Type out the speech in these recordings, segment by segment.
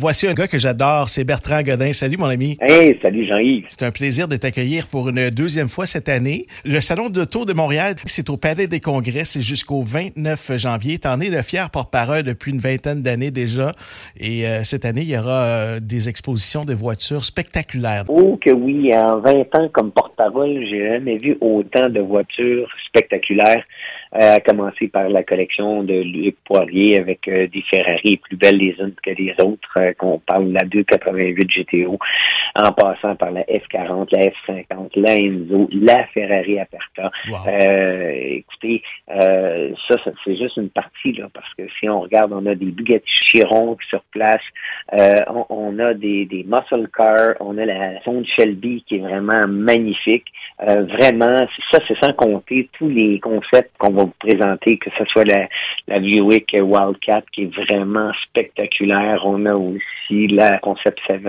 Voici un gars que j'adore, c'est Bertrand Godin. Salut mon ami. Hey, salut Jean-Yves. C'est un plaisir de t'accueillir pour une deuxième fois cette année. Le Salon de l'Auto de Montréal, c'est au Palais des Congrès, c'est jusqu'au 29 janvier. T'en es le fier porte-parole depuis une vingtaine d'années déjà. Et euh, cette année, il y aura euh, des expositions de voitures spectaculaires. Oh que oui, en 20 ans comme porte-parole, j'ai jamais vu autant de voitures spectaculaires. Euh, à commencer par la collection de Luc Poirier avec euh, des Ferrari plus belles les unes que les autres, euh, qu'on parle de la 288 GTO, en passant par la F40, la F50, la Enzo, la Ferrari Aperta. écoutez, ça, ça c'est juste une partie, là, parce que si on regarde, on a des Bugatti Chiron sur place, on, on, a des, des muscle cars, on a la sonde Shelby qui est vraiment magnifique. vraiment, ça, c'est sans compter tous les concepts qu'on va vous présenter, que ce soit la, la Buick Wildcat qui est vraiment spectaculaire. On a aussi la Concept 7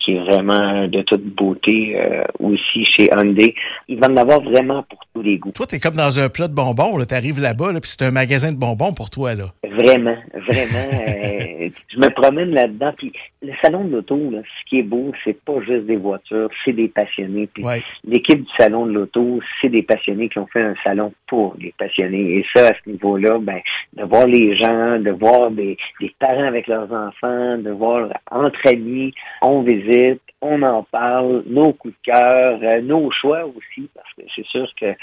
qui est vraiment de toute beauté euh, aussi chez Hyundai. Il va en avoir vraiment pour tous les goûts. Toi, tu es comme dans un plat de bonbons. Tu arrives là-bas, là, puis c'est un magasin de bonbons pour toi. là. Vraiment, vraiment. euh, je me promène là-dedans. Puis le salon de l'auto, ce qui est beau, c'est pas juste des voitures, c'est des passionnés. Puis l'équipe du salon de l'auto, c'est des passionnés qui ont fait un salon pour les passionnés. Et ça, à ce niveau-là, ben, de voir les gens, de voir des, des parents avec leurs enfants, de voir entre amis, on visite, on en parle, nos coups de cœur, euh, nos choix aussi, parce c'est sûr que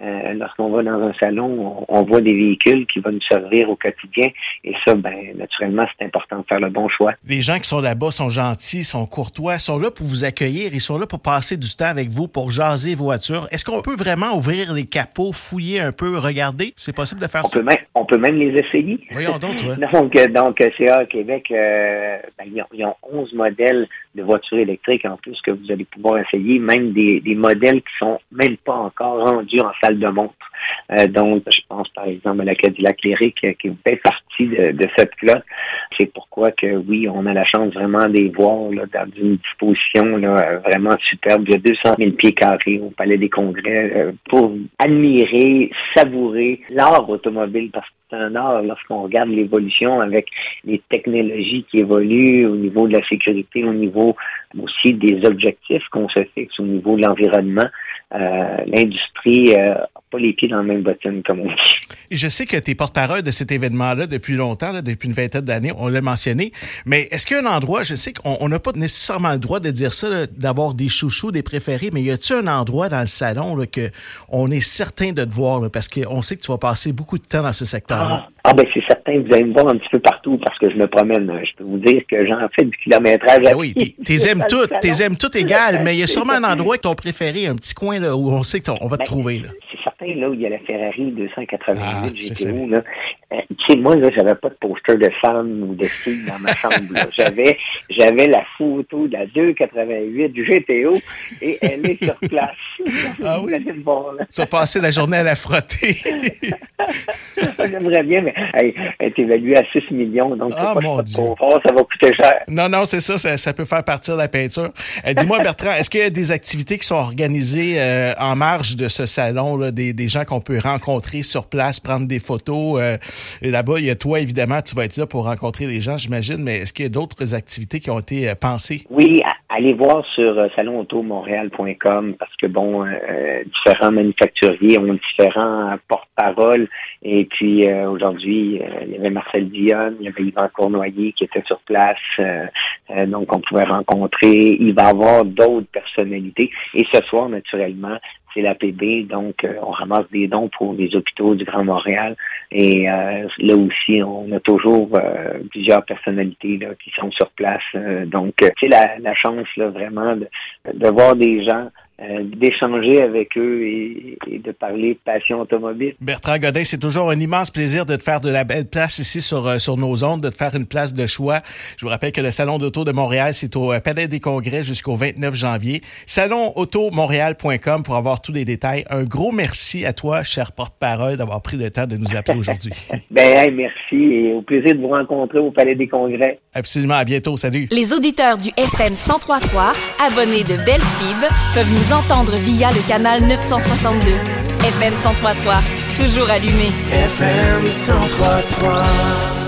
euh, lorsqu'on va dans un salon, on, voit des véhicules qui vont nous servir au quotidien. Et ça, ben, naturellement, c'est important de faire le bon choix. Les gens qui sont là-bas sont gentils, sont courtois, sont là pour vous accueillir, ils sont là pour passer du temps avec vous, pour jaser voitures. Est-ce qu'on peut vraiment ouvrir les capots, fouiller un peu, regarder? C'est possible de faire on ça? Peut même, on peut même les essayer. Voyons donc, donc, euh, donc, CA Québec, euh, ben, ils, ont, 11 modèles de voitures électriques en plus que vous allez pouvoir essayer, même des, des modèles qui sont même pas encore rendus en de montre. Euh, donc, je pense par exemple à la Cadillac euh, qui fait partie de, cette flotte. C'est pourquoi que oui, on a la chance vraiment de les voir dans une disposition là, vraiment superbe. Il y a 200 000 pieds carrés au Palais des Congrès euh, pour admirer, savourer l'art automobile parce que c'est un art lorsqu'on regarde l'évolution avec les technologies qui évoluent au niveau de la sécurité, au niveau aussi des objectifs qu'on se fixe au niveau de l'environnement. Euh, l'industrie n'a euh, pas les pieds dans la même bottine, comme on dit. Je sais que tu es porte-parole de cet événement-là depuis longtemps, depuis une vingtaine d'années, on l'a mentionné, mais est-ce qu'il y a un endroit, je sais qu'on n'a pas nécessairement le droit de dire ça, d'avoir des chouchous, des préférés, mais y a-t-il un endroit dans le salon là, que on est certain de te voir, parce qu'on sait que tu vas passer beaucoup de temps dans ce secteur-là? Ah, ah ben c'est certain, vous allez me voir un petit peu partout parce que je me promène. Je peux vous dire que j'en fais du kilométrage. Ben oui, t'es aimes toutes, t'es aimes toutes égales, mais il y a sûrement un endroit que ton préféré, un petit coin là, où on sait qu'on va te ben, trouver. Là là où il y a la Ferrari 288 ah, GTO, là, euh, tu sais, moi, là, j'avais pas de poster de femme ou de fille dans ma chambre. J'avais, j'avais la photo de la 288 GTO et elle est sur place. Ah oui? tu as passé la journée à la frotter. J'aimerais bien, mais elle, est évaluée à 6 millions, donc ah, pas mon Dieu. ça va coûter cher. Non, non, c'est ça, ça, peut faire partir la peinture. Euh, dis-moi, Bertrand, est-ce qu'il y a des activités qui sont organisées euh, en marge de ce salon, là, des, des gens qu'on peut rencontrer sur place, prendre des photos? Et là-bas, il y a toi, évidemment, tu vas être là pour rencontrer les gens, j'imagine, mais est-ce qu'il y a d'autres activités qui ont été euh, pensées? Oui, allez voir sur euh, salonautomontréal.com parce que, bon, euh, différents manufacturiers ont différents porte-parole. Et puis, aujourd'hui, il y avait Marcel Dionne, il y avait Yvan Cournoyer qui était sur place. donc, on pouvait rencontrer. Il va y avoir d'autres personnalités. Et ce soir, naturellement, c'est l'APB, donc euh, on ramasse des dons pour les hôpitaux du Grand Montréal. Et euh, là aussi, on a toujours euh, plusieurs personnalités qui sont sur place. donc, c'est la, la chance vraiment de voir des gens euh, d'échanger avec eux et, de parler de passion automobile. Bertrand Godin, c'est toujours un immense plaisir de te faire de la belle place ici sur, euh, sur nos ondes, de te faire une place de choix. Je vous rappelle que le Salon d'auto de Montréal, c'est au euh, Palais des Congrès jusqu'au 29 janvier. Salonautomontréal.com pour avoir tous les détails. Un gros merci à toi, cher porte-parole, d'avoir pris le temps de nous appeler aujourd'hui. ben, merci et au plaisir de vous rencontrer au Palais des Congrès. Absolument, à bientôt. Salut. Les auditeurs du FM 1033, abonnés de Belle peuvent entendre via le canal 962. FM 1033, toujours allumé. FM 1033.